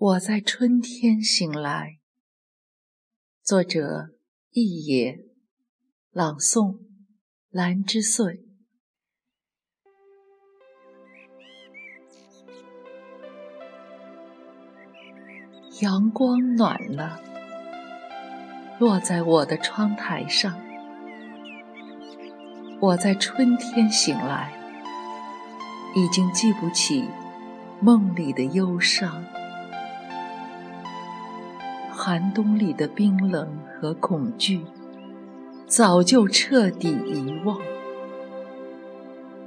我在春天醒来。作者：易野，朗诵：兰之岁。阳光暖了，落在我的窗台上。我在春天醒来，已经记不起梦里的忧伤。寒冬里的冰冷和恐惧，早就彻底遗忘。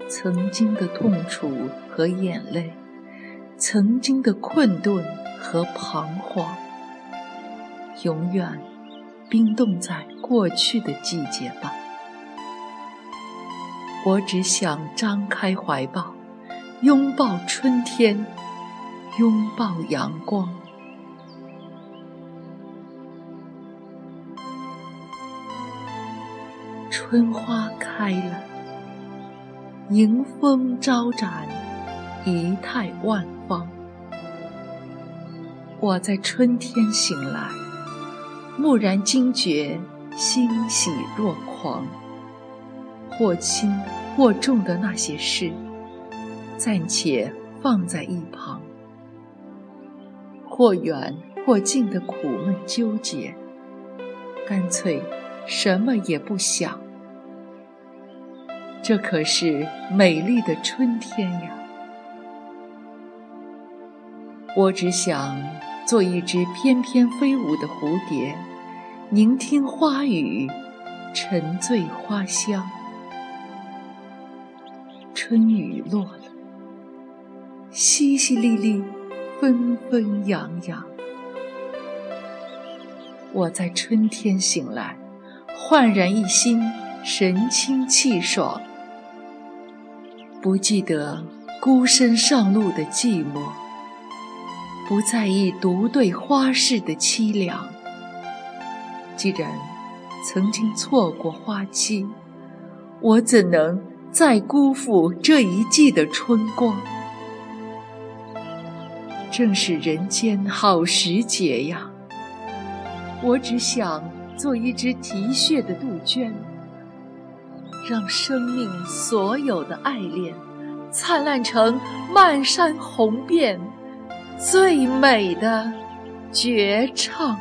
曾经的痛楚和眼泪，曾经的困顿和彷徨，永远冰冻在过去的季节吧。我只想张开怀抱，拥抱春天，拥抱阳光。春花开了，迎风招展，仪态万方。我在春天醒来，蓦然惊觉，欣喜若狂。或轻或重的那些事，暂且放在一旁；或远或近的苦闷纠结，干脆什么也不想。这可是美丽的春天呀！我只想做一只翩翩飞舞的蝴蝶，聆听花语，沉醉花香。春雨落了，淅淅沥沥，纷纷扬扬。我在春天醒来，焕然一新，神清气爽。不记得孤身上路的寂寞，不在意独对花事的凄凉。既然曾经错过花期，我怎能再辜负这一季的春光？正是人间好时节呀！我只想做一只啼血的杜鹃。让生命所有的爱恋，灿烂成漫山红遍，最美的绝唱。